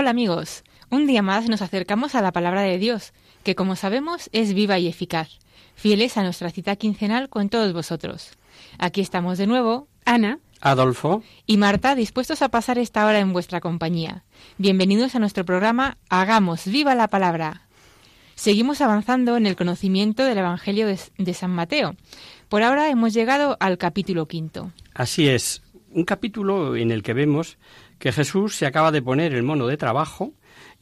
Hola amigos, un día más nos acercamos a la palabra de Dios, que como sabemos es viva y eficaz, fieles a nuestra cita quincenal con todos vosotros. Aquí estamos de nuevo, Ana Adolfo, y Marta, dispuestos a pasar esta hora en vuestra compañía. Bienvenidos a nuestro programa Hagamos viva la palabra. Seguimos avanzando en el conocimiento del Evangelio de, San Mateo. Por ahora hemos llegado al capítulo quinto. así es, un capítulo en el que vemos que Jesús se acaba de poner el mono de trabajo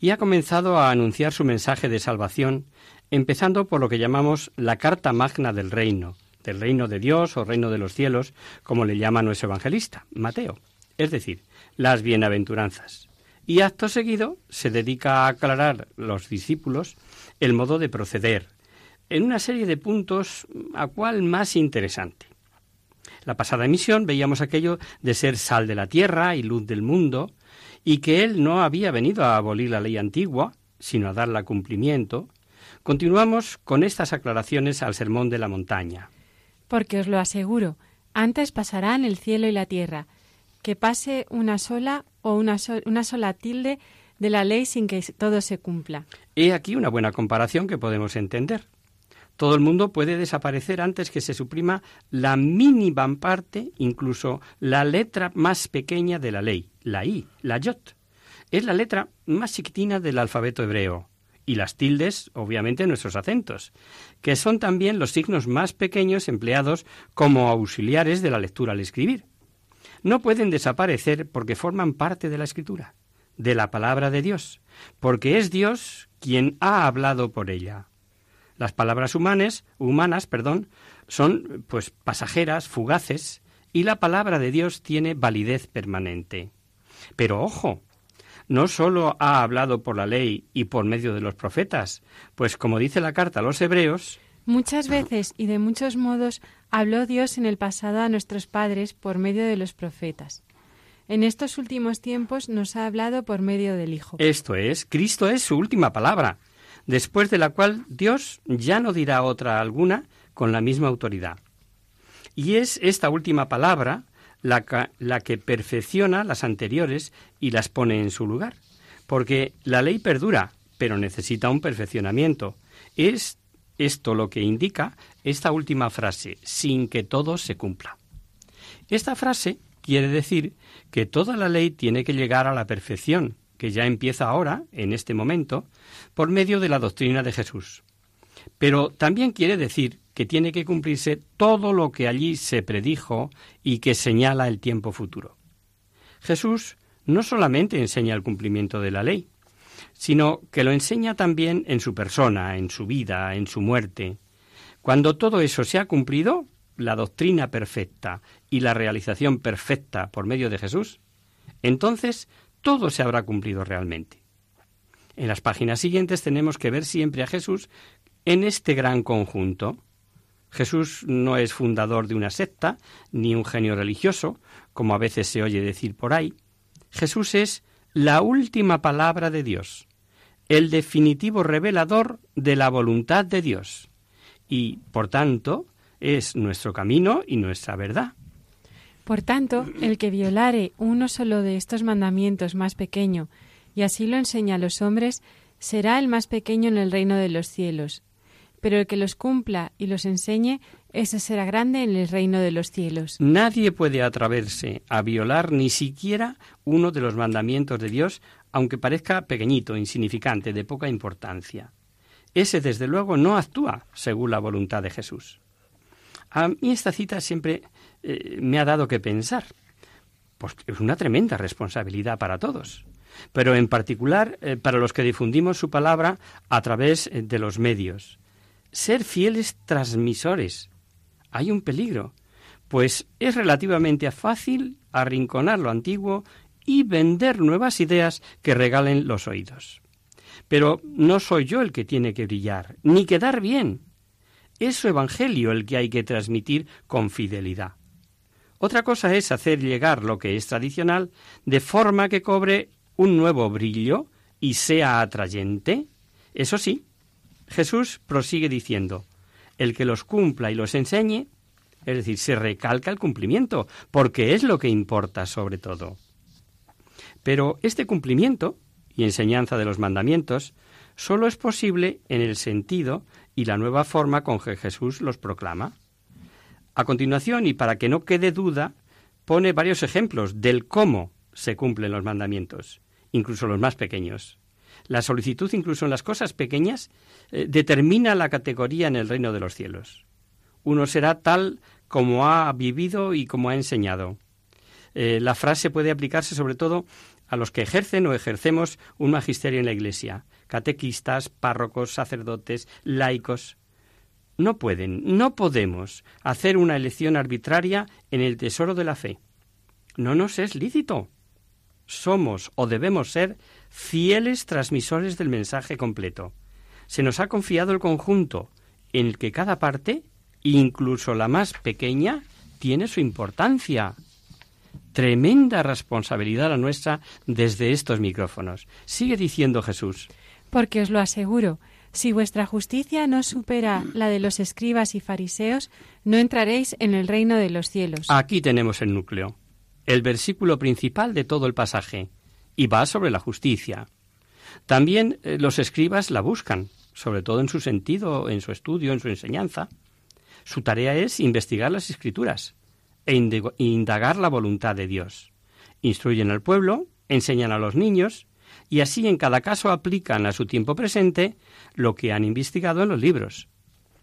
y ha comenzado a anunciar su mensaje de salvación, empezando por lo que llamamos la carta magna del reino, del reino de Dios o reino de los cielos, como le llama nuestro evangelista, Mateo, es decir, las bienaventuranzas. Y acto seguido se dedica a aclarar los discípulos el modo de proceder, en una serie de puntos a cual más interesante. La pasada emisión veíamos aquello de ser sal de la tierra y luz del mundo, y que él no había venido a abolir la ley antigua, sino a darla cumplimiento. Continuamos con estas aclaraciones al sermón de la montaña. Porque os lo aseguro, antes pasarán el cielo y la tierra, que pase una sola o una, so- una sola tilde de la ley sin que todo se cumpla. He aquí una buena comparación que podemos entender. Todo el mundo puede desaparecer antes que se suprima la mínima parte, incluso la letra más pequeña de la ley, la I, la yot. Es la letra más chiquitina del alfabeto hebreo. Y las tildes, obviamente, nuestros acentos, que son también los signos más pequeños empleados como auxiliares de la lectura al escribir. No pueden desaparecer porque forman parte de la escritura, de la palabra de Dios, porque es Dios quien ha hablado por ella. Las palabras humanas, humanas, perdón, son pues pasajeras, fugaces, y la palabra de Dios tiene validez permanente. Pero ojo, no sólo ha hablado por la ley y por medio de los profetas, pues como dice la carta a los hebreos, Muchas veces y de muchos modos habló Dios en el pasado a nuestros padres por medio de los profetas. En estos últimos tiempos nos ha hablado por medio del Hijo. esto es, Cristo es su última palabra, después de la cual Dios ya no dirá otra alguna con la misma autoridad. Y es esta última palabra la, que perfecciona las anteriores y las pone en su lugar. Porque la ley perdura, pero necesita un perfeccionamiento. Es esto lo que indica esta última frase, sin que todo se cumpla. Esta frase quiere decir que toda la ley tiene que llegar a la perfección, que ya empieza ahora, en este momento, por medio de la doctrina de Jesús. Pero también quiere decir que tiene que cumplirse todo lo que allí se predijo y que señala el tiempo futuro. Jesús no solamente enseña el cumplimiento de la ley, sino que lo enseña también en su persona, en su vida, en su muerte. Cuando todo eso se ha cumplido, la doctrina perfecta y la realización perfecta por medio de Jesús, entonces todo se habrá cumplido realmente. En las páginas siguientes tenemos que ver siempre a Jesús en este gran conjunto. Jesús no es fundador de una secta, ni un genio religioso, como a veces se oye decir por ahí. Jesús es la última palabra de Dios, el definitivo revelador de la voluntad de Dios, y, por tanto, es nuestro camino y nuestra verdad. Por tanto, el que violare uno solo de estos mandamientos más pequeño, y así lo enseña a los hombres, será el más pequeño en el reino de los cielos. Pero el que los cumpla y los enseñe, ese será grande en el reino de los cielos. Nadie puede atreverse a violar ni siquiera uno de los mandamientos de Dios, aunque parezca pequeñito, insignificante, de poca importancia. Ese, desde luego, no actúa según la voluntad de Jesús. A mí esta cita siempre eh, me ha dado que pensar, pues es una tremenda responsabilidad para todos, pero en particular eh, para los que difundimos su palabra a través eh, de los medios. Ser fieles transmisores. Hay un peligro, pues es relativamente fácil arrinconar lo antiguo y vender nuevas ideas que regalen los oídos. Pero no soy yo el que tiene que brillar, ni quedar bien. Es su Evangelio el que hay que transmitir con fidelidad. Otra cosa es hacer llegar lo que es tradicional de forma que cobre un nuevo brillo y sea atrayente. Eso sí, Jesús prosigue diciendo, el que los cumpla y los enseñe, es decir, se recalca el cumplimiento, porque es lo que importa sobre todo. Pero este cumplimiento y enseñanza de los mandamientos solo es posible en el sentido y la nueva forma con que Jesús los proclama. A continuación, y para que no quede duda, pone varios ejemplos del cómo se cumplen los mandamientos, incluso los más pequeños. La solicitud, incluso en las cosas pequeñas, eh, determina la categoría en el reino de los cielos. Uno será tal como ha vivido y como ha enseñado. Eh, la frase puede aplicarse sobre todo a los que ejercen o ejercemos un magisterio en la Iglesia, catequistas, párrocos, sacerdotes, laicos no pueden, no podemos hacer una elección arbitraria en el tesoro de la fe. No nos es lícito. Somos o debemos ser fieles transmisores del mensaje completo. Se nos ha confiado el conjunto en el que cada parte, incluso la más pequeña, tiene su importancia. Tremenda responsabilidad la nuestra desde estos micrófonos. Sigue diciendo Jesús. Porque os lo aseguro, si vuestra justicia no supera la de los escribas y fariseos, no entraréis en el reino de los cielos. Aquí tenemos el núcleo, el versículo principal de todo el pasaje, y va sobre la justicia. También eh, los escribas la buscan, sobre todo en su sentido, en su estudio, en su enseñanza. Su tarea es investigar las escrituras e indagar la voluntad de Dios. Instruyen al pueblo, enseñan a los niños, y así en cada caso aplican a su tiempo presente lo que han investigado en los libros.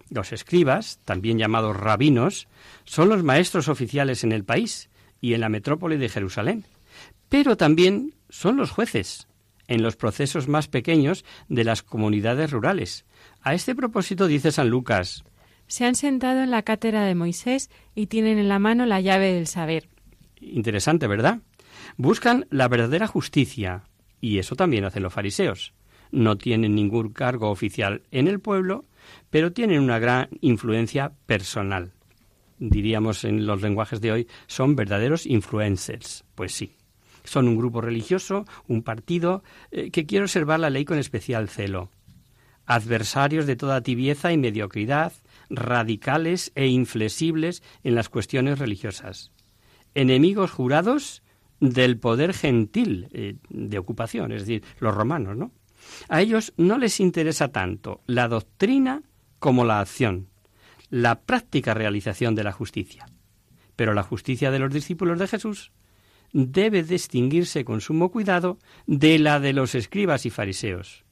Los escribas, también llamados rabinos, son los maestros oficiales en el país y en la metrópoli de Jerusalén, pero también son los jueces en los procesos más pequeños de las comunidades rurales. A este propósito dice San Lucas, Se han sentado en la cátedra de Moisés y tienen en la mano la llave del saber. Interesante, ¿verdad? Buscan la verdadera justicia, y eso también hacen los fariseos no tienen ningún cargo oficial en el pueblo, pero tienen una gran influencia personal. Diríamos en los lenguajes de hoy, son verdaderos influencers. Pues sí, son un grupo religioso, un partido eh, que quiere observar la ley con especial celo. Adversarios de toda tibieza y mediocridad, radicales e inflexibles en las cuestiones religiosas. Enemigos jurados del poder gentil eh, de ocupación, es decir, los romanos, ¿no? A ellos no les interesa tanto la doctrina como la acción, la práctica realización de la justicia. Pero la justicia de los discípulos de Jesús debe distinguirse con sumo cuidado de la de los escribas y fariseos.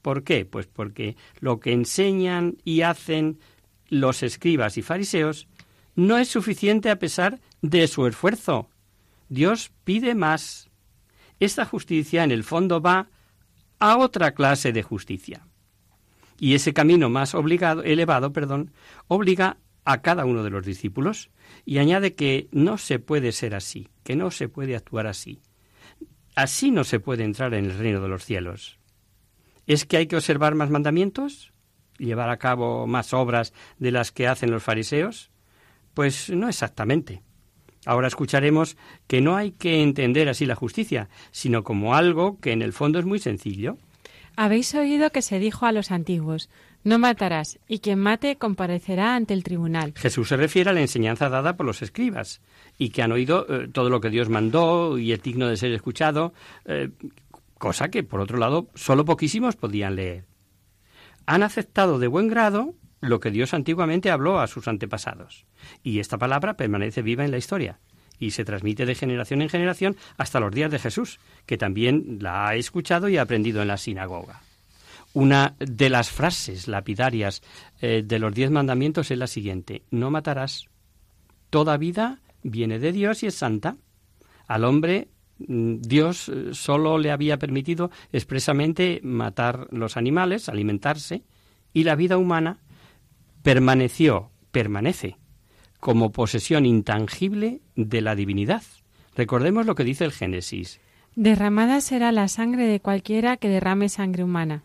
¿Por qué? Pues porque lo que enseñan y hacen los escribas y fariseos no es suficiente a pesar de su esfuerzo. Dios pide más. Esta justicia en el fondo va a otra clase de justicia. Y ese camino más obligado, elevado, perdón, obliga a cada uno de los discípulos y añade que no se puede ser así, que no se puede actuar así. Así no se puede entrar en el reino de los cielos. ¿Es que hay que observar más mandamientos? ¿Llevar a cabo más obras de las que hacen los fariseos? Pues no exactamente. Ahora escucharemos que no hay que entender así la justicia, sino como algo que en el fondo es muy sencillo. Habéis oído que se dijo a los antiguos, no matarás, y quien mate comparecerá ante el tribunal. Jesús se refiere a la enseñanza dada por los escribas, y que han oído eh, todo lo que Dios mandó y es digno de ser escuchado, eh, cosa que, por otro lado, solo poquísimos podían leer. Han aceptado de buen grado lo que Dios antiguamente habló a sus antepasados. Y esta palabra permanece viva en la historia. y se transmite de generación en generación hasta los días de Jesús, que también la ha escuchado y ha aprendido en la sinagoga. Una de las frases lapidarias eh, de los diez mandamientos es la siguiente, no matarás. Toda vida viene de Dios y es santa. Al hombre mm, Dios eh, solo le había permitido expresamente matar los animales, alimentarse, y la vida humana permaneció, permanece, como posesión intangible de la divinidad. Recordemos lo que dice el Génesis. Derramada será la sangre de cualquiera que derrame sangre humana,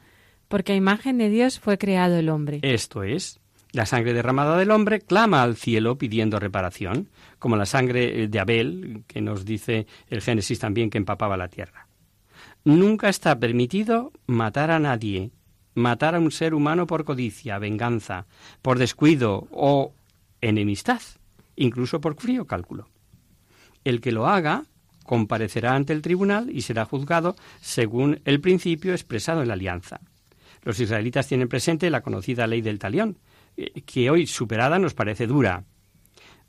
porque a imagen de Dios fue creado el hombre. Esto es, la sangre derramada del hombre clama al cielo pidiendo reparación, como la sangre de Abel, que nos dice el Génesis también que empapaba la tierra. Nunca está permitido matar a nadie, matar a un ser humano por codicia, venganza, por descuido o enemistad, incluso por frío cálculo. El que lo haga comparecerá ante el tribunal y será juzgado según el principio expresado en la alianza. Los israelitas tienen presente la conocida ley del talión, eh, que hoy superada nos parece dura.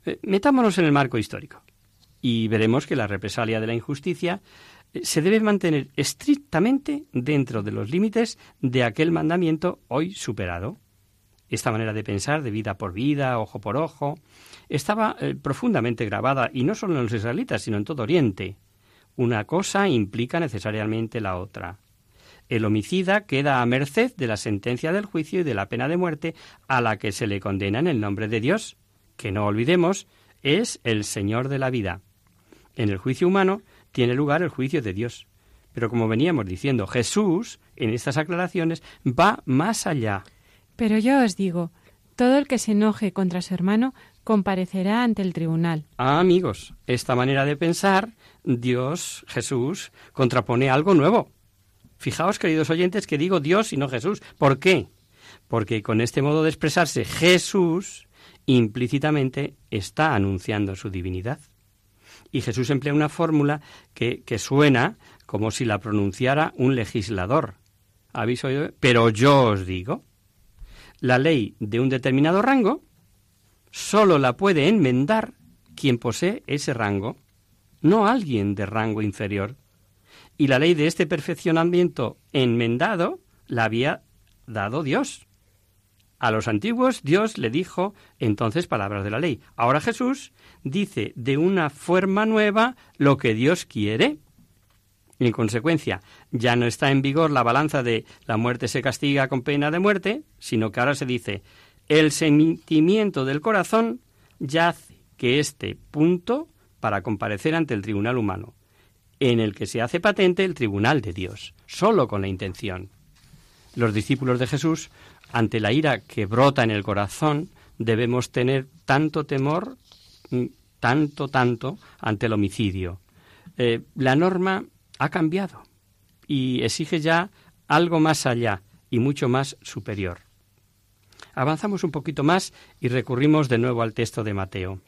Eh, metámonos en el marco histórico y veremos que la represalia de la injusticia se debe mantener estrictamente dentro de los límites de aquel mandamiento hoy superado. Esta manera de pensar, de vida por vida, ojo por ojo, estaba profundamente grabada, y no solo en los israelitas, sino en todo Oriente. Una cosa implica necesariamente la otra. El homicida queda a merced de la sentencia del juicio y de la pena de muerte a la que se le condena en el nombre de Dios, que no olvidemos es el Señor de la vida. En el juicio humano tiene lugar el juicio de Dios. Pero como veníamos diciendo, Jesús, en estas aclaraciones, va más allá. Pero yo os digo, todo el que se enoje contra su hermano comparecerá ante el tribunal. Ah, amigos, esta manera de pensar, Dios, Jesús, contrapone algo nuevo. Fijaos, queridos oyentes, que digo Dios y no Jesús. ¿Por qué? Porque con este modo de expresarse Jesús implícitamente está anunciando su divinidad. Y Jesús emplea una fórmula que, suena como si la pronunciara un legislador. ¿Habéis oído? Pero yo os digo, la ley de un determinado rango solo la puede enmendar quien posee ese rango, no alguien de rango inferior y la ley de este perfeccionamiento enmendado la había dado Dios. A los antiguos Dios le dijo entonces palabras de la ley. Ahora Jesús dice de una forma nueva lo que Dios quiere. en consecuencia, ya no está en vigor la balanza de la muerte se castiga con pena de muerte, sino que ahora se dice el sentimiento del corazón ya hace que este punto para comparecer ante el tribunal humano en el que se hace patente el tribunal de Dios, solo con la intención. Los discípulos de Jesús, ante la ira que brota en el corazón, debemos tener tanto temor, tanto, tanto, ante el homicidio. Eh, la norma ha cambiado y exige ya algo más allá y mucho más superior. Avanzamos un poquito más y recurrimos de nuevo al texto de Mateo.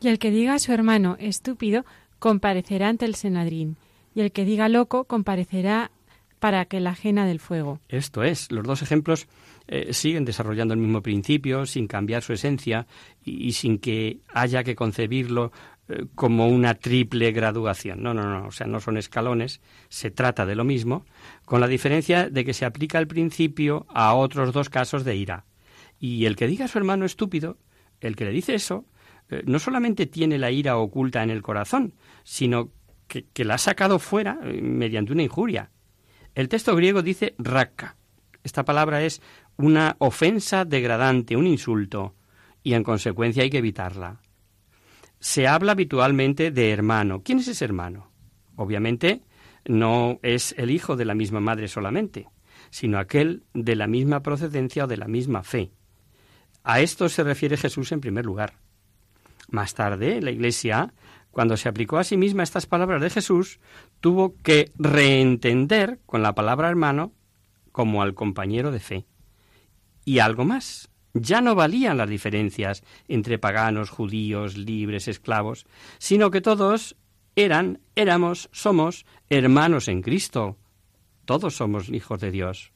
Y el que diga a su hermano estúpido comparecerá ante el Senadrín, y el que diga loco comparecerá para que la ajena del fuego. Esto es, los dos ejemplos eh, siguen desarrollando el mismo principio, sin cambiar su esencia y, sin que haya que concebirlo eh, como una triple graduación. No, no, no, o sea, no son escalones, se trata de lo mismo, con la diferencia de que se aplica el principio a otros dos casos de ira. Y el que diga a su hermano estúpido, el que le dice eso, eh, no solamente tiene la ira oculta en el corazón, sino que, la ha sacado fuera mediante una injuria. El texto griego dice raka. Esta palabra es una ofensa degradante, un insulto, y en consecuencia hay que evitarla. Se habla habitualmente de hermano. ¿Quién es ese hermano? Obviamente no es el hijo de la misma madre solamente, sino aquel de la misma procedencia o de la misma fe. A esto se refiere Jesús en primer lugar. Más tarde, la Iglesia, cuando se aplicó a sí misma estas palabras de Jesús, tuvo que reentender con la palabra hermano como al compañero de fe. Y algo más, ya no valían las diferencias entre paganos, judíos, libres, esclavos, sino que todos eran, éramos, somos hermanos en Cristo. Todos somos hijos de Dios.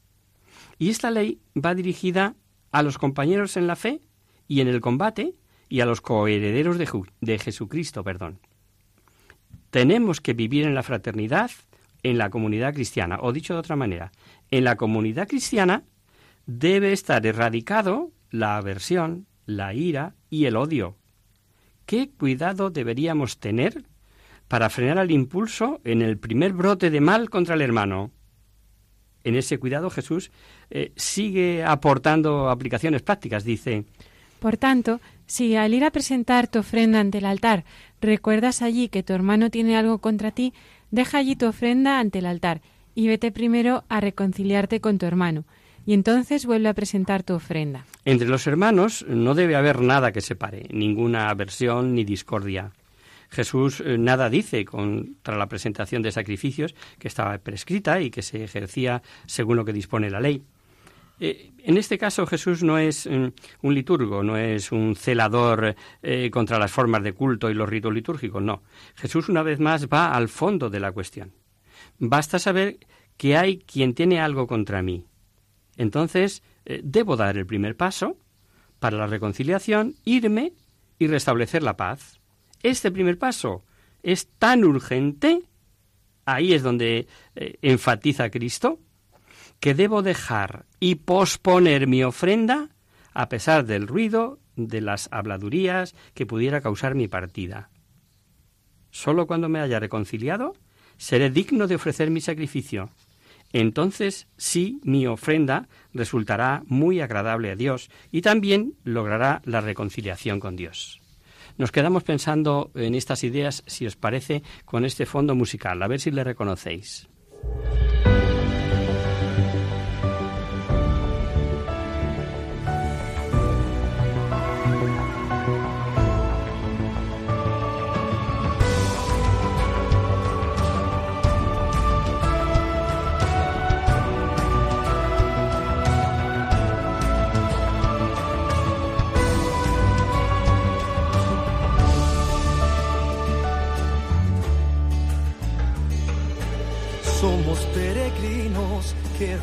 Y esta ley va dirigida a los compañeros en la fe y en el combate y a los coherederos de, de Jesucristo, perdón. Tenemos que vivir en la fraternidad en la comunidad cristiana. O dicho de otra manera, en la comunidad cristiana debe estar erradicado la aversión, la ira y el odio. ¿Qué cuidado deberíamos tener para frenar el impulso en el primer brote de mal contra el hermano? En ese cuidado Jesús eh, sigue aportando aplicaciones prácticas. Dice, Por tanto, si al ir a presentar tu ofrenda ante el altar recuerdas allí que tu hermano tiene algo contra ti, deja allí tu ofrenda ante el altar y vete primero a reconciliarte con tu hermano, y entonces vuelve a presentar tu ofrenda. Entre los hermanos no debe haber nada que separe, ninguna aversión ni discordia. Jesús eh, nada dice contra la presentación de sacrificios que estaba prescrita y que se ejercía según lo que dispone la ley. Eh, en este caso Jesús no es mm, un liturgo, no es un celador eh, contra las formas de culto y los ritos litúrgicos, no. Jesús una vez más va al fondo de la cuestión. Basta saber que hay quien tiene algo contra mí. Entonces, eh, debo dar el primer paso para la reconciliación, irme y restablecer la paz. Este primer paso es tan urgente, ahí es donde enfatiza Cristo, que debo dejar y posponer mi ofrenda a pesar del ruido de las habladurías que pudiera causar mi partida. Solo cuando me haya reconciliado seré digno de ofrecer mi sacrificio. Entonces sí mi ofrenda resultará muy agradable a Dios y también logrará la reconciliación con Dios. Nos quedamos pensando en estas ideas, si os parece, con este fondo musical, a ver si le reconocéis.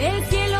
El cielo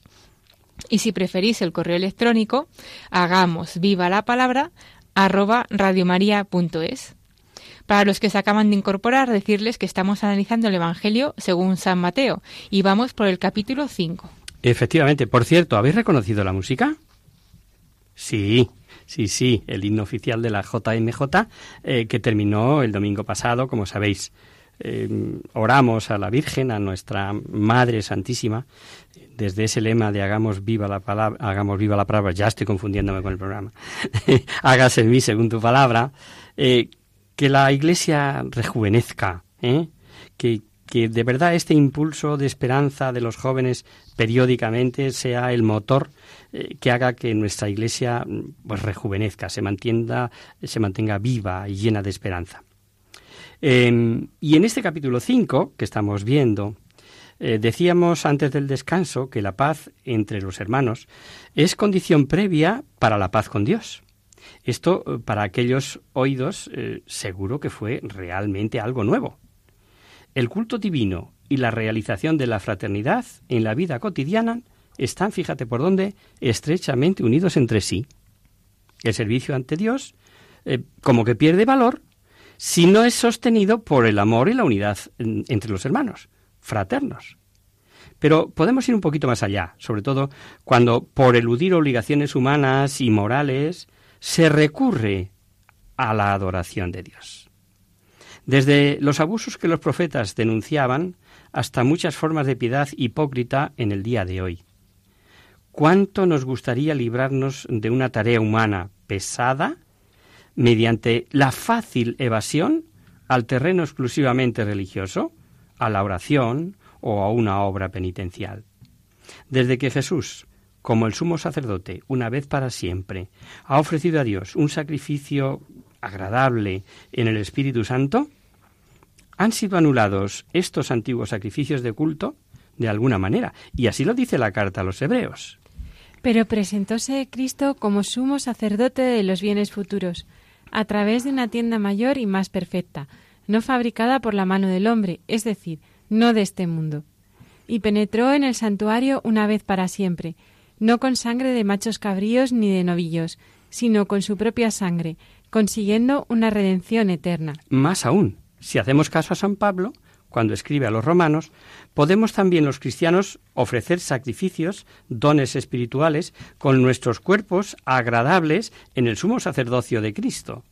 Y si preferís el correo electrónico, hagamos viva la palabra arroba radiomaria.es. Para los que se acaban de incorporar, decirles que estamos analizando el Evangelio según San Mateo y vamos por el capítulo 5. Efectivamente, por cierto, ¿habéis reconocido la música? Sí, sí, sí, el himno oficial de la JMJ eh, que terminó el domingo pasado, como sabéis. Eh, oramos a la Virgen, a nuestra Madre Santísima, desde ese lema de hagamos viva la palabra, hagamos viva la palabra, ya estoy confundiéndome con el programa, hágase en mí según tu palabra, eh, que la Iglesia rejuvenezca, ¿eh? que, que de verdad este impulso de esperanza de los jóvenes periódicamente sea el motor eh, que haga que nuestra Iglesia pues rejuvenezca, se mantenga, se mantenga viva y llena de esperanza. Em, y en este capítulo 5 que estamos viendo, eh, decíamos antes del descanso que la paz entre los hermanos es condición previa para la paz con Dios. Esto eh, para aquellos oídos eh, seguro que fue realmente algo nuevo. El culto divino y la realización de la fraternidad en la vida cotidiana están, fíjate por dónde, estrechamente unidos entre sí. El servicio ante Dios como que pierde valor si no es sostenido por el amor y la unidad entre los hermanos, fraternos. Pero podemos ir un poquito más allá, sobre todo cuando, por eludir obligaciones humanas y morales, se recurre a la adoración de Dios. Desde los abusos que los profetas denunciaban hasta muchas formas de piedad hipócrita en el día de hoy. ¿Cuánto nos gustaría librarnos de una tarea humana pesada mediante la fácil evasión al terreno exclusivamente religioso, a la oración o a una obra penitencial. Desde que Jesús, como el sumo sacerdote, una vez para siempre, ha ofrecido a Dios un sacrificio agradable en el Espíritu Santo, han sido anulados estos antiguos sacrificios de culto de alguna manera, y así lo dice la carta a los hebreos. Pero presentóse Cristo como sumo sacerdote de los bienes futuros, a través de una tienda mayor y más perfecta, no fabricada por la mano del hombre, es decir, no de este mundo. Y penetró en el santuario una vez para siempre, no con sangre de machos cabríos ni de novillos, sino con su propia sangre, consiguiendo una redención eterna. Más aún, si hacemos caso a San Pablo, cuando escribe a los romanos, podemos también los cristianos ofrecer sacrificios, dones espirituales, con nuestros cuerpos agradables en el sumo sacerdocio de Cristo.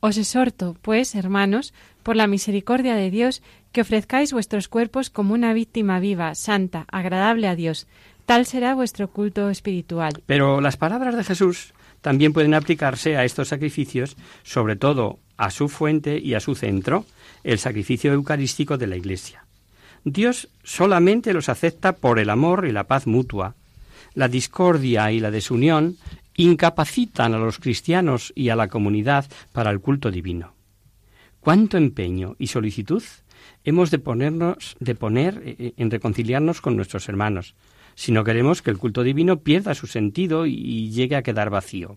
Os exhorto, pues, hermanos, por la misericordia de Dios, que ofrezcáis vuestros cuerpos como una víctima viva, santa, agradable a Dios. Tal será vuestro culto espiritual. Pero las palabras de Jesús también pueden aplicarse a estos sacrificios, sobre todo a su fuente y a su centro, el sacrificio eucarístico de la Iglesia. Dios solamente los acepta por el amor y la paz mutua. La discordia y la desunión incapacitan a los cristianos y a la comunidad para el culto divino. ¿Cuánto empeño y solicitud hemos de ponernos de poner eh, eh, en reconciliarnos con nuestros hermanos, si no queremos que el culto divino pierda su sentido y llegue a quedar vacío?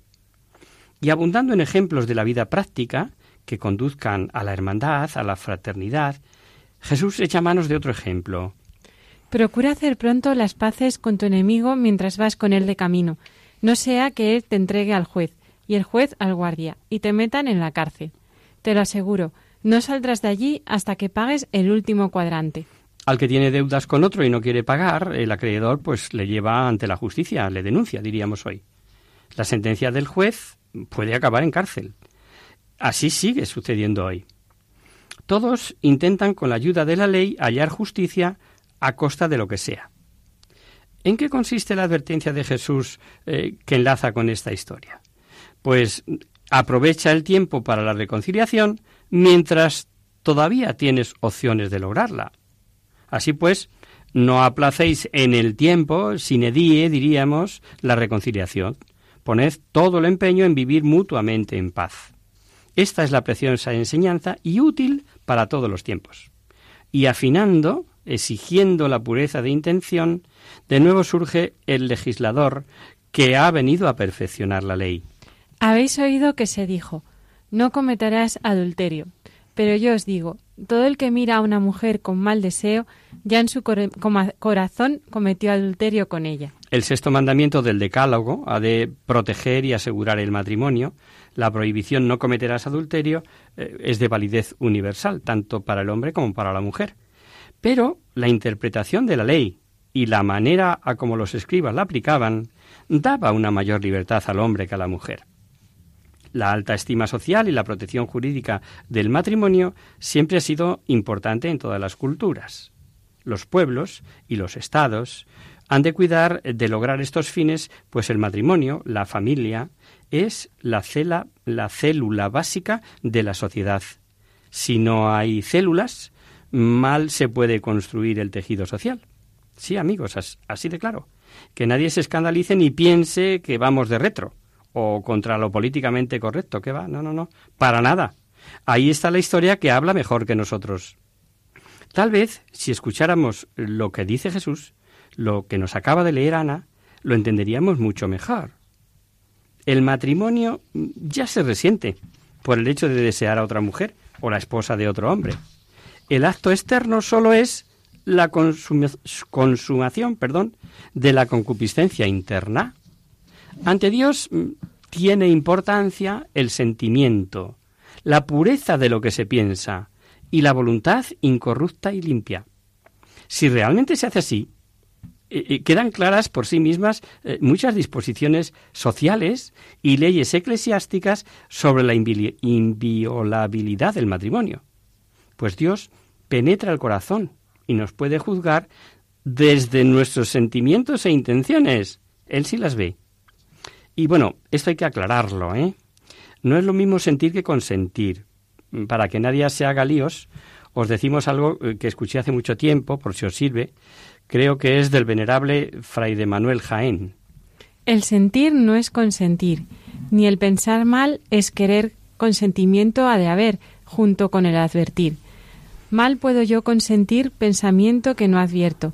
Y abundando en ejemplos de la vida práctica, que conduzcan a la hermandad, a la fraternidad, Jesús echa manos de otro ejemplo. Procura hacer pronto las paces con tu enemigo mientras vas con él de camino, no sea que él te entregue al juez y el juez al guardia y te metan en la cárcel. Te lo aseguro, no saldrás de allí hasta que pagues el último cuadrante. Al que tiene deudas con otro y no quiere pagar, el acreedor pues le lleva ante la justicia, le denuncia, diríamos hoy. La sentencia del juez puede acabar en cárcel. Así sigue sucediendo hoy. Todos intentan con la ayuda de la ley hallar justicia a costa de lo que sea. ¿En qué consiste la advertencia de Jesús eh, que enlaza con esta historia? Pues aprovecha el tiempo para la reconciliación mientras todavía tienes opciones de lograrla. Así pues, no aplacéis en el tiempo, sine die, diríamos, la reconciliación, Poned todo el empeño en vivir mutuamente en paz. Esta es la preciosa enseñanza y útil para todos los tiempos. Y afinando, exigiendo la pureza de intención, de nuevo surge el legislador que ha venido a perfeccionar la ley. Habéis oído que se dijo, no cometerás adulterio. Pero yo os digo, todo el que mira a una mujer con mal deseo, ya en su corazón cometió adulterio con ella. El sexto mandamiento del Decálogo ha de proteger y asegurar el matrimonio. La prohibición no cometerás adulterio eh, es de validez universal, tanto para el hombre como para la mujer. Pero la interpretación de la ley y la manera a como los escribas la aplicaban daba una mayor libertad al hombre que a la mujer. La alta estima social y la protección jurídica del matrimonio siempre ha sido importante en todas las culturas. Los pueblos y los estados han de cuidar de lograr estos fines, pues el matrimonio, la familia, es la, la célula básica de la sociedad. Si no hay células, mal se puede construir el tejido social. Sí, amigos, así de claro. Que nadie se escandalice ni piense que vamos de retro o contra lo políticamente correcto. ¿Qué va? No, no, no. Para nada. Ahí está la historia que habla mejor que nosotros. Tal vez, si escucháramos lo que dice Jesús, lo que nos acaba de leer Ana, lo entenderíamos mucho mejor. El matrimonio ya se resiente por el hecho de desear a otra mujer o la esposa de otro hombre. El acto externo solo es la consumación perdón, de la concupiscencia interna. Ante Dios mm, tiene importancia el sentimiento, la pureza de lo que se piensa y la voluntad incorrupta y limpia. Si realmente se hace así, eh, eh, quedan claras por sí mismas eh, muchas disposiciones sociales y leyes eclesiásticas sobre la inviolabilidad del matrimonio. Pues Dios penetra el corazón y nos puede juzgar desde nuestros sentimientos e intenciones. Él sí las ve. Y bueno, esto hay que aclararlo, ¿eh? No es lo mismo sentir que consentir. Para que nadie se haga líos, os decimos algo eh, que escuché hace mucho tiempo, por si os sirve. Creo que es del venerable Fray de Manuel Jaén. El sentir no es consentir, ni el pensar mal es querer consentimiento ha de haber, junto con el advertir. Mal puedo yo consentir pensamiento que no advierto,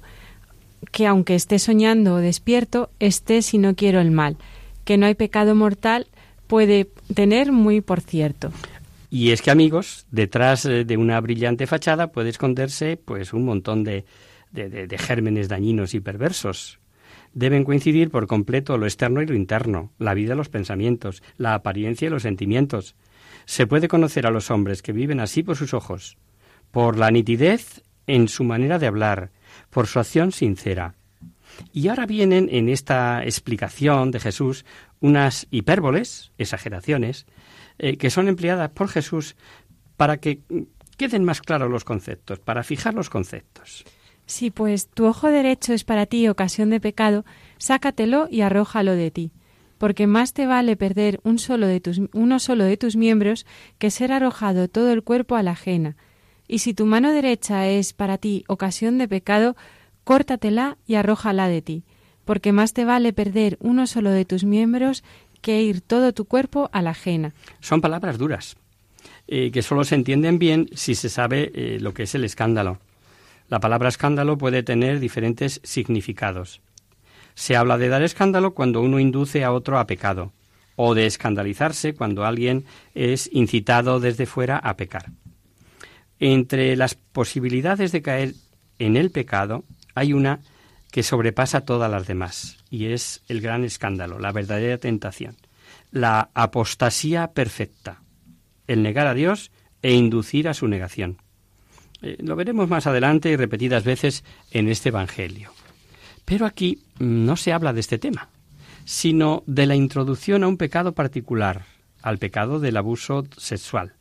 que aunque esté soñando o despierto, esté si no quiero el mal que no hay pecado mortal puede tener muy por cierto. Y es que amigos, detrás eh, de una brillante fachada puede esconderse pues un montón de, de, gérmenes dañinos y perversos. Deben coincidir por completo lo externo y lo interno, la vida y los pensamientos, la apariencia y los sentimientos. Se puede conocer a los hombres que viven así por sus ojos, por la nitidez en su manera de hablar, por su acción sincera, y ahora vienen en esta explicación de Jesús unas hipérboles, exageraciones, eh, que son empleadas por Jesús para que queden más claros los conceptos, para fijar los conceptos. Si pues tu ojo derecho es para ti ocasión de pecado, sácatelo y arrójalo de ti, porque más te vale perder un solo de tus, uno solo de tus miembros que ser arrojado todo el cuerpo a la ajena. Y si tu mano derecha es para ti ocasión de pecado, córtatela y arrójala de ti, porque más te vale perder uno solo de tus miembros que ir todo tu cuerpo a la ajena. Son palabras duras, eh, que solo se entienden bien si se sabe eh, lo que es el escándalo. La palabra escándalo puede tener diferentes significados. Se habla de dar escándalo cuando uno induce a otro a pecado, o de escandalizarse cuando alguien es incitado desde fuera a pecar. Entre las posibilidades de caer en el pecado hay una que sobrepasa todas las demás, y es el gran escándalo, la verdadera tentación, la apostasía perfecta, el negar a Dios e inducir a su negación. Eh, lo veremos más adelante y repetidas veces en este Evangelio. Pero aquí no se habla de este tema, sino de la introducción a un pecado particular, al pecado del abuso sexual,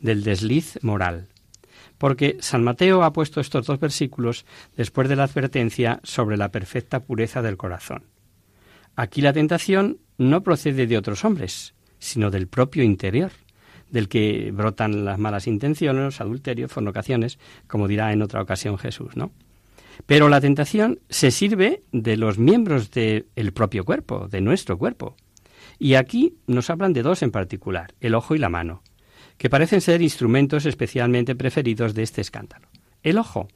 del desliz moral, porque San Mateo ha puesto estos dos versículos después de la advertencia sobre la perfecta pureza del corazón. Aquí la tentación no procede de otros hombres, sino del propio interior, del que brotan las malas intenciones, adulterios, fornicaciones, como dirá en otra ocasión Jesús, ¿no? Pero la tentación se sirve de los miembros del propio cuerpo, de nuestro cuerpo. Y aquí nos hablan de dos en particular, el ojo y la mano, que parecen ser instrumentos especialmente preferidos de este escándalo. El ojo,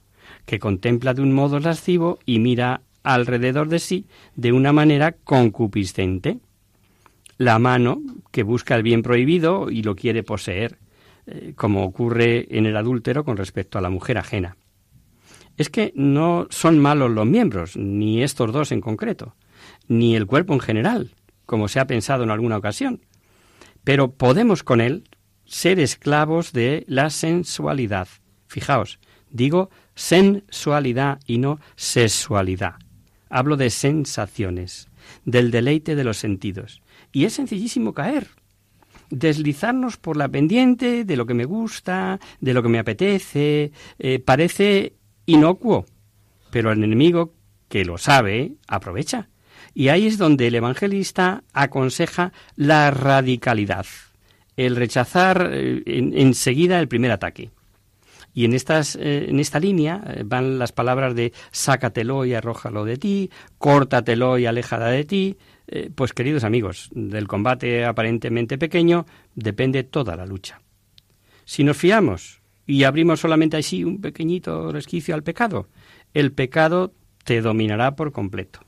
que contempla de un modo lascivo y mira alrededor de sí de una manera concupiscente. La mano, que busca el bien prohibido y lo quiere poseer, eh, como ocurre en el adúltero con respecto a la mujer ajena. Es que no son malos los miembros, ni estos dos en concreto, ni el cuerpo en general, como se ha pensado en alguna ocasión. Pero podemos con él ser esclavos de la sensualidad. Fijaos, digo sensualidad y no sexualidad. Hablo de sensaciones, del deleite de los sentidos. Y es sencillísimo caer, deslizarnos por la pendiente de lo que me gusta, de lo que me apetece, eh, parece inocuo, pero el enemigo, que lo sabe, aprovecha. Y ahí es donde el evangelista aconseja la radicalidad, el rechazar eh, enseguida el primer ataque. Y en, estas, eh, en esta línea van las palabras de sácatelo y arrójalo de ti, córtatelo y aléjala de ti, eh, pues queridos amigos, del combate aparentemente pequeño depende toda la lucha. Si nos fiamos y abrimos solamente así un pequeñito resquicio al pecado, el pecado te dominará por completo.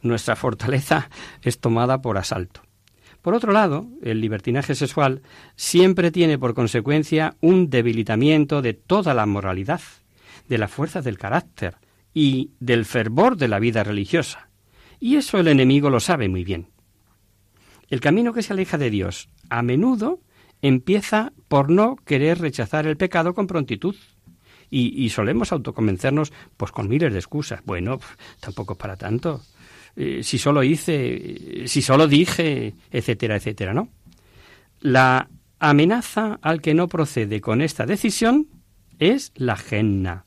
Nuestra fortaleza es tomada por asalto. Por otro lado, el libertinaje sexual siempre tiene por consecuencia un debilitamiento de toda la moralidad, de la fuerza del carácter y del fervor de la vida religiosa. Y eso el enemigo lo sabe muy bien. El camino que se aleja de Dios a menudo empieza por no querer rechazar el pecado con prontitud. Y, solemos autoconvencernos pues con miles de excusas. Bueno, tampoco para tanto. Eh, si solo hice, si solo dije, etcétera, etcétera, ¿no? La amenaza al que no procede con esta decisión es la genna.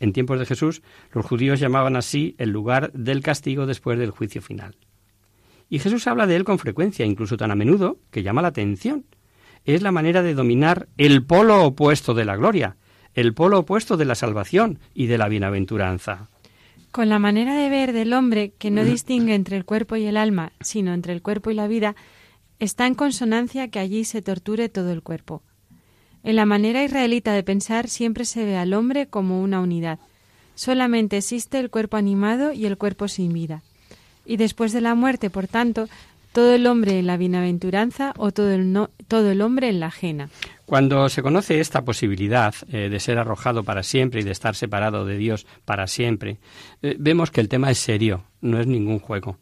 En tiempos de Jesús, los judíos llamaban así el lugar del castigo después del juicio final. Y Jesús habla de él con frecuencia, incluso tan a menudo, que llama la atención. Es la manera de dominar el polo opuesto de la gloria, el polo opuesto de la salvación y de la bienaventuranza. Con la manera de ver del hombre que no distingue entre el cuerpo y el alma, sino entre el cuerpo y la vida, está en consonancia que allí se torture todo el cuerpo. En la manera israelita de pensar siempre se ve al hombre como una unidad. Solamente existe el cuerpo animado y el cuerpo sin vida. Y después de la muerte, por tanto, todo el hombre en la bienaventuranza o todo el, todo el hombre en la ajena. Cuando se conoce esta posibilidad eh, de ser arrojado para siempre y de estar separado de Dios para siempre, eh, vemos que el tema es serio, no es ningún juego.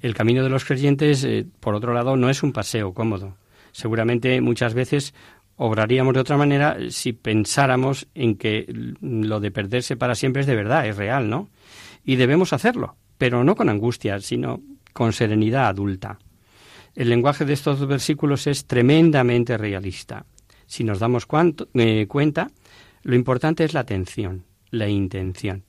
El camino de los creyentes, eh, por otro lado, no es un paseo cómodo. Seguramente muchas veces obraríamos de otra manera si pensáramos en que lo de perderse para siempre es de verdad, es real, ¿no? Y debemos hacerlo, pero no con angustia, sino con serenidad adulta. El lenguaje de estos versículos es tremendamente realista. Si nos damos eh, cuenta, lo importante es la atención, la intención.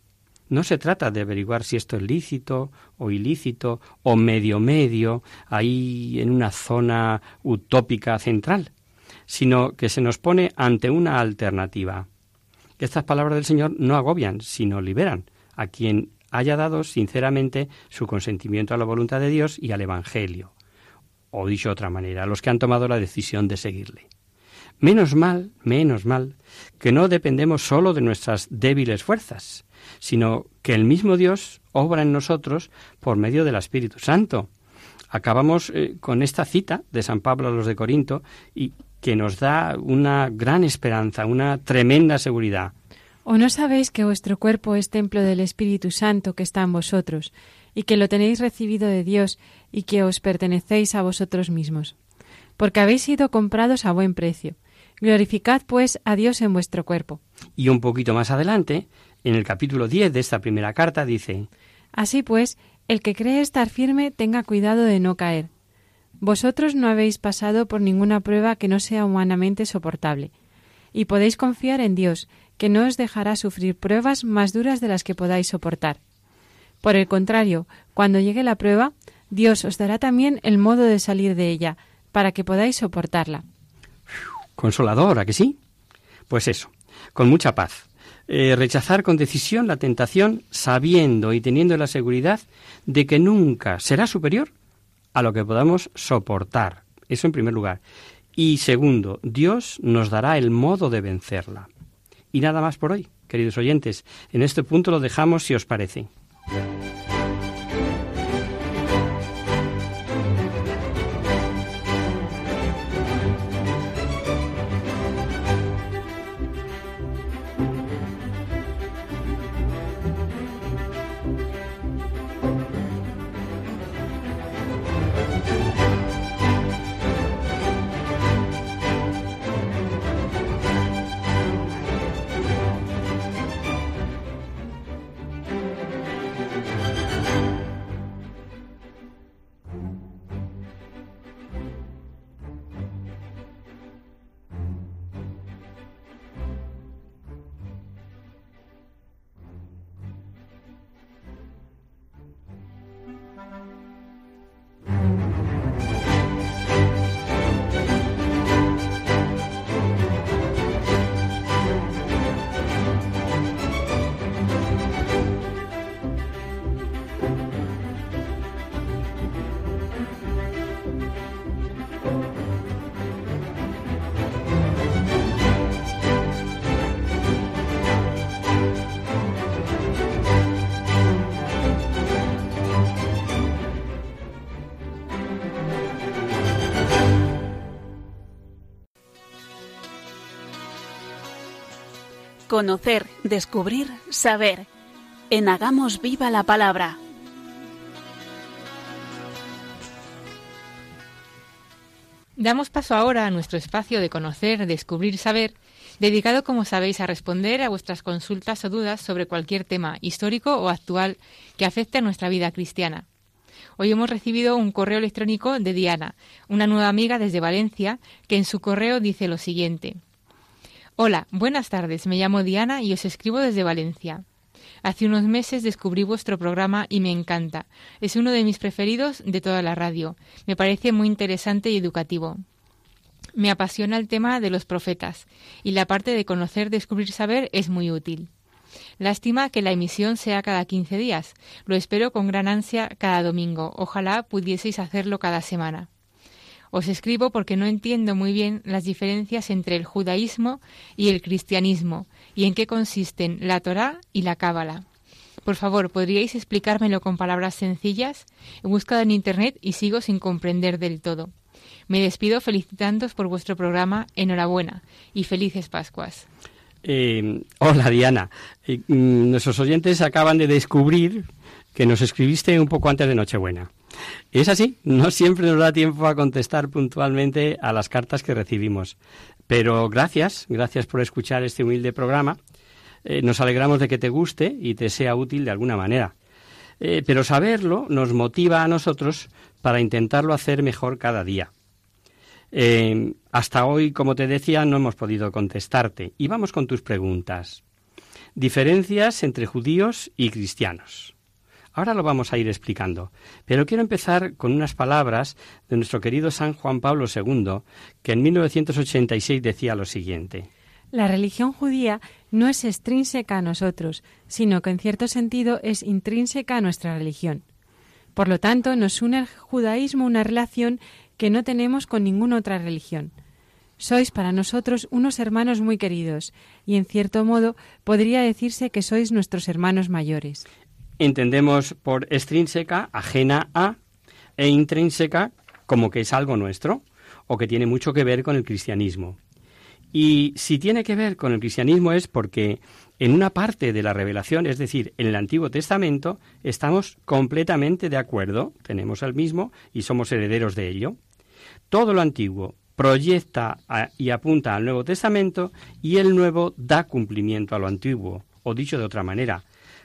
No se trata de averiguar si esto es lícito o ilícito o medio medio, ahí en una zona utópica central sino que se nos pone ante una alternativa. Estas palabras del Señor no agobian, sino liberan a quien haya dado sinceramente su consentimiento a la voluntad de Dios y al Evangelio, o dicho de otra manera, a los que han tomado la decisión de seguirle. Menos mal, menos mal, que no dependemos sólo de nuestras débiles fuerzas, sino que el mismo Dios obra en nosotros por medio del Espíritu Santo. Acabamos eh, con esta cita de San Pablo a los de Corinto y que nos da una gran esperanza, una tremenda seguridad. ¿O no sabéis que vuestro cuerpo es templo del Espíritu Santo que está en vosotros, y que lo tenéis recibido de Dios, y que os pertenecéis a vosotros mismos? Porque habéis sido comprados a buen precio. Glorificad, pues, a Dios en vuestro cuerpo. Y un poquito más adelante, en el capítulo 10 de esta primera carta, dice Así pues, el que cree estar firme tenga cuidado de no caer. Vosotros no habéis pasado por ninguna prueba que no sea humanamente soportable, y podéis confiar en Dios, que no os dejará sufrir pruebas más duras de las que podáis soportar. Por el contrario, cuando llegue la prueba, Dios os dará también el modo de salir de ella, para que podáis soportarla. Consoladora, que sí? Pues eso, con mucha paz. Eh, rechazar con decisión la tentación sabiendo y teniendo la seguridad de que nunca será superior a lo que podamos soportar. Eso en primer lugar. Y segundo, Dios nos dará el modo de vencerla. Y nada más por hoy, queridos oyentes. En este punto lo dejamos si os parece. Conocer, descubrir, saber. En Hagamos Viva la Palabra. Damos paso ahora a nuestro espacio de conocer, descubrir, saber, dedicado, como sabéis, a responder a vuestras consultas o dudas sobre cualquier tema histórico o actual que afecte a nuestra vida cristiana. Hoy hemos recibido un correo electrónico de Diana, una nueva amiga desde Valencia, que en su correo dice lo siguiente. Hola, buenas tardes. Me llamo Diana y os escribo desde Valencia. Hace unos meses descubrí vuestro programa y me encanta. Es uno de mis preferidos de toda la radio. Me parece muy interesante y educativo. Me apasiona el tema de los profetas y la parte de conocer, descubrir, saber es muy útil. Lástima que la emisión sea cada 15 días. Lo espero con gran ansia cada domingo. Ojalá pudieseis hacerlo cada semana. Os escribo porque no entiendo muy bien las diferencias entre el judaísmo y el cristianismo y en qué consisten la Torá y la Cábala. Por favor, ¿podríais explicármelo con palabras sencillas? He buscado en Internet y sigo sin comprender del todo. Me despido felicitándoos por vuestro programa. Enhorabuena y felices Pascuas. Eh, hola Diana. Eh, mm, nuestros oyentes acaban de descubrir que nos escribiste un poco antes de Nochebuena. Es así, no siempre nos da tiempo a contestar puntualmente a las cartas que recibimos. Pero gracias, gracias por escuchar este humilde programa. Eh, nos alegramos de que te guste y te sea útil de alguna manera. Eh, pero saberlo nos motiva a nosotros para intentarlo hacer mejor cada día. Eh, hasta hoy, como te decía, no hemos podido contestarte. Y vamos con tus preguntas. Diferencias entre judíos y cristianos. Ahora lo vamos a ir explicando, pero quiero empezar con unas palabras de nuestro querido San Juan Pablo II, que en 1986 decía lo siguiente. La religión judía no es extrínseca a nosotros, sino que en cierto sentido es intrínseca a nuestra religión. Por lo tanto, nos une al judaísmo una relación que no tenemos con ninguna otra religión. Sois para nosotros unos hermanos muy queridos, y en cierto modo podría decirse que sois nuestros hermanos mayores entendemos por extrínseca, ajena a, e intrínseca como que es algo nuestro o que tiene mucho que ver con el cristianismo. Y si tiene que ver con el cristianismo es porque en una parte de la revelación, es decir, en el Antiguo Testamento, estamos completamente de acuerdo, tenemos el mismo y somos herederos de ello. Todo lo antiguo proyecta y apunta al Nuevo Testamento y el Nuevo da cumplimiento a lo antiguo, o dicho de otra manera,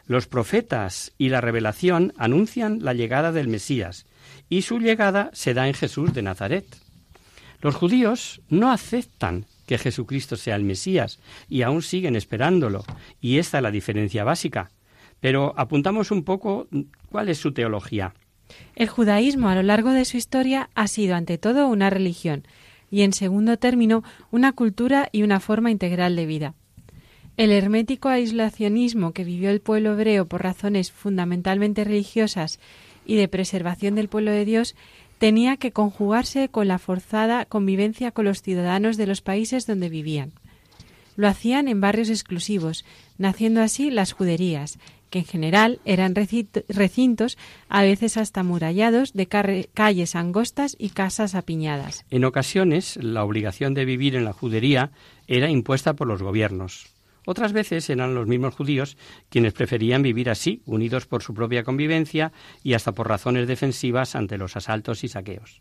los profetas y la revelación anuncian la llegada del Mesías, y su llegada se da en Jesús de Nazaret. Los judíos no aceptan que Jesucristo sea el Mesías y aún siguen esperándolo, y esta es la diferencia básica. Pero apuntamos un poco cuál es su teología. El judaísmo a lo largo de su historia ha sido ante todo una religión y en segundo término una cultura y una forma integral de vida. El hermético aislacionismo que vivió el pueblo hebreo por razones fundamentalmente religiosas y de preservación del pueblo de Dios tenía que conjugarse con la forzada convivencia con los ciudadanos de los países donde vivían. Lo hacían en barrios exclusivos, naciendo así las juderías, que en general eran recintos, a veces hasta murallados, de calles angostas y casas apiñadas. En ocasiones, la obligación de vivir en la judería era impuesta por los gobiernos. Otras veces eran los mismos judíos quienes preferían vivir así, unidos por su propia convivencia y hasta por razones defensivas ante los asaltos y saqueos.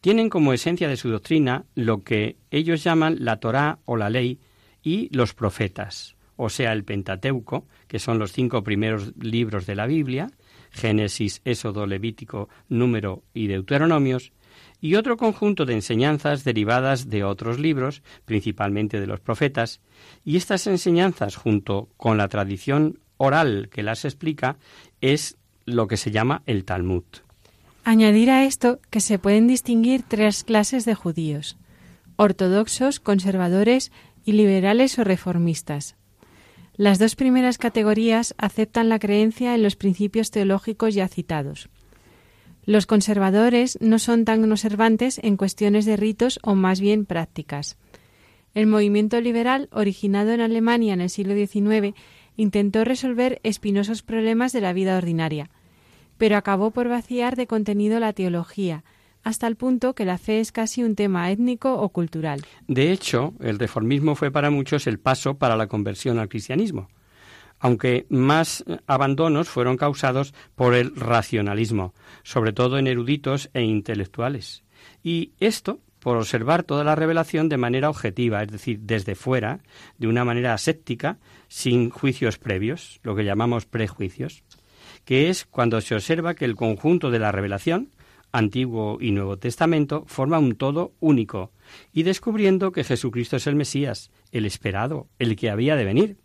Tienen como esencia de su doctrina lo que ellos llaman la Torá o la ley y los profetas, o sea, el Pentateuco, que son los cinco primeros libros de la Biblia, Génesis, Éxodo, Levítico, Número y Deuteronomios, y otro conjunto de enseñanzas derivadas de otros libros, principalmente de los profetas, y estas enseñanzas, junto con la tradición oral que las explica, es lo que se llama el Talmud. Añadir a esto que se pueden distinguir tres clases de judíos ortodoxos, conservadores y liberales o reformistas. Las dos primeras categorías aceptan la creencia en los principios teológicos ya citados. Los conservadores no son tan observantes en cuestiones de ritos o más bien prácticas. El movimiento liberal, originado en Alemania en el siglo XIX, intentó resolver espinosos problemas de la vida ordinaria, pero acabó por vaciar de contenido la teología, hasta el punto que la fe es casi un tema étnico o cultural. De hecho, el reformismo fue para muchos el paso para la conversión al cristianismo, aunque más abandonos fueron causados por el racionalismo, sobre todo en eruditos e intelectuales. Y esto por observar toda la revelación de manera objetiva, es decir, desde fuera, de una manera aséptica, sin juicios previos, lo que llamamos prejuicios, que es cuando se observa que el conjunto de la revelación, Antiguo y Nuevo Testamento, forma un todo único, y descubriendo que Jesucristo es el Mesías, el esperado, el que había de venir.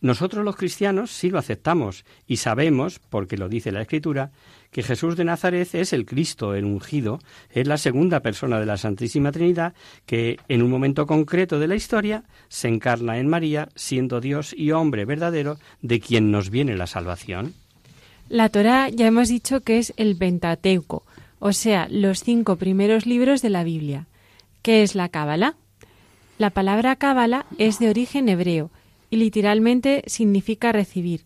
Nosotros los cristianos sí lo aceptamos y sabemos, porque lo dice la Escritura, que Jesús de Nazaret es el Cristo, el ungido, es la segunda persona de la Santísima Trinidad que en un momento concreto de la historia se encarna en María, siendo Dios y hombre verdadero de quien nos viene la salvación. La Torá ya hemos dicho que es el Pentateuco, o sea, los cinco primeros libros de la Biblia. ¿Qué es la Cábala? La palabra Cábala es de origen hebreo y literalmente significa recibir,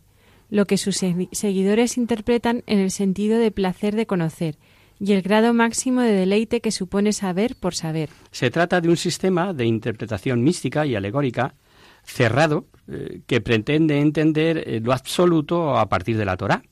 lo que sus seguidores interpretan en el sentido de placer de conocer y el grado máximo de deleite que supone saber por saber. Se trata de un sistema de interpretación mística y alegórica cerrado eh, que pretende entender eh, lo absoluto a partir de la Torá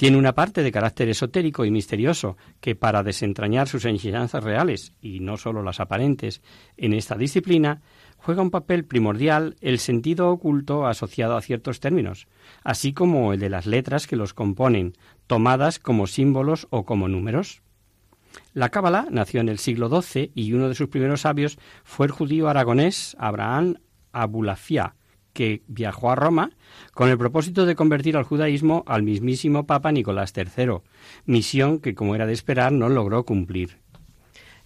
tiene una parte de carácter esotérico y misterioso que para desentrañar sus enseñanzas reales, y no sólo las aparentes, en esta disciplina, juega un papel primordial el sentido oculto asociado a ciertos términos, así como el de las letras que los componen, tomadas como símbolos o como números. La Cábala nació en el siglo XII y uno de sus primeros sabios fue el judío aragonés Abraham Abulafia, que viajó a Roma con el propósito de convertir al judaísmo al mismísimo Papa Nicolás III, misión que, como era de esperar, no logró cumplir.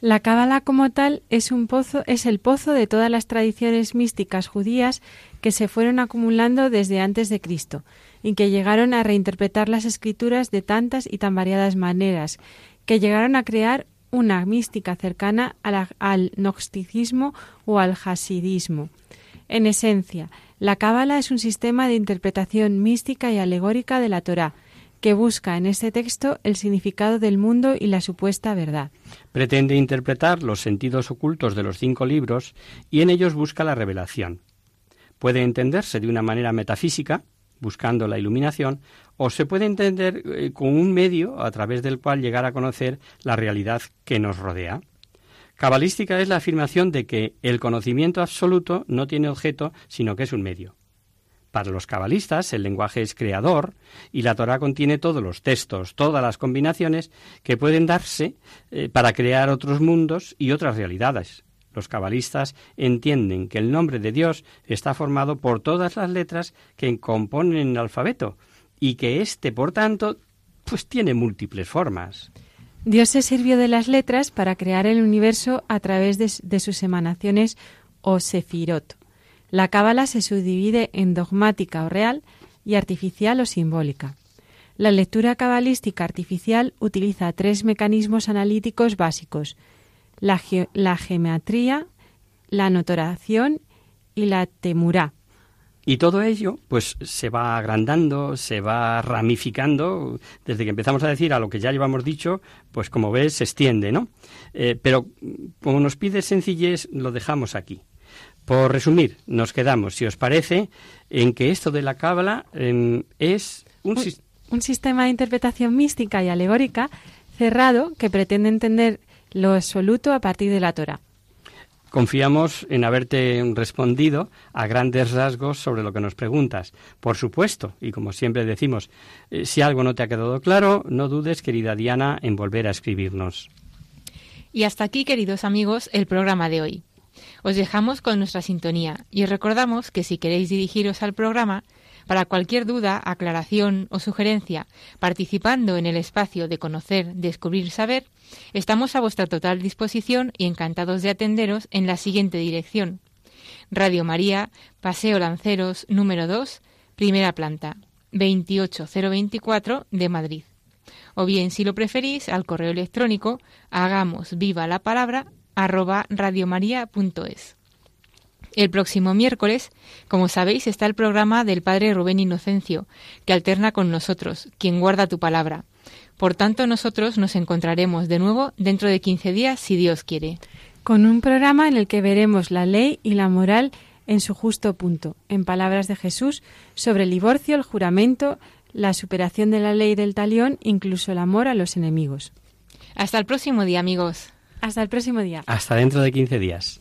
La Cábala como tal es un pozo, es el pozo de todas las tradiciones místicas judías que se fueron acumulando desde antes de Cristo y que llegaron a reinterpretar las escrituras de tantas y tan variadas maneras, que llegaron a crear una mística cercana al gnosticismo o al hasidismo. En esencia, la Cábala es un sistema de interpretación mística y alegórica de la Torá, que busca en este texto el significado del mundo y la supuesta verdad. Pretende interpretar los sentidos ocultos de los cinco libros y en ellos busca la revelación. Puede entenderse de una manera metafísica, buscando la iluminación, o se puede entender eh, con un medio a través del cual llegar a conocer la realidad que nos rodea. Cabalística es la afirmación de que el conocimiento absoluto no tiene objeto, sino que es un medio. Para los cabalistas, el lenguaje es creador y la Torah contiene todos los textos, todas las combinaciones que pueden darse eh, para crear otros mundos y otras realidades. Los cabalistas entienden que el nombre de Dios está formado por todas las letras que componen el alfabeto y que éste, por tanto, pues tiene múltiples formas. Dios se sirvió de las letras para crear el universo a través de, sus emanaciones o sefirot. La cábala se subdivide en dogmática o real y artificial o simbólica. La lectura cabalística artificial utiliza tres mecanismos analíticos básicos, la, la geometría, la notoración y la temurá. Y todo ello, pues, se va agrandando, se va ramificando, desde que empezamos a decir a lo que ya llevamos dicho, pues como ves, se extiende, ¿no? Eh, pero como nos pide sencillez, lo dejamos aquí. Por resumir, nos quedamos, si os parece, en que esto de la cábala em, es un, un sistema de interpretación mística y alegórica cerrado que pretende entender lo absoluto a partir de la Torah. Confiamos en haberte respondido a grandes rasgos sobre lo que nos preguntas. Por supuesto, y como siempre decimos, eh, si algo no te ha quedado claro, no dudes, querida Diana, en volver a escribirnos. Y hasta aquí, queridos amigos, el programa de hoy. Os dejamos con nuestra sintonía y os recordamos que si queréis dirigiros al programa, para cualquier duda, aclaración o sugerencia, participando en el espacio de conocer, descubrir, saber, estamos a vuestra total disposición y encantados de atenderos en la siguiente dirección. Radio María, Paseo Lanceros, número 2, primera planta, 28024 de Madrid. O bien, si lo preferís, al correo electrónico hagamos viva la palabra arroba radiomaria.es. El próximo miércoles, como sabéis, está el programa del Padre Rubén Inocencio, que alterna con nosotros, quien guarda tu palabra. Por tanto, nosotros nos encontraremos de nuevo dentro de 15 días, si Dios quiere. Con un programa en el que veremos la ley y la moral en su justo punto, en palabras de Jesús, sobre el divorcio, el juramento, la superación de la ley del talión, incluso el amor a los enemigos. Hasta el próximo día, amigos. Hasta el próximo día. Hasta dentro de 15 días.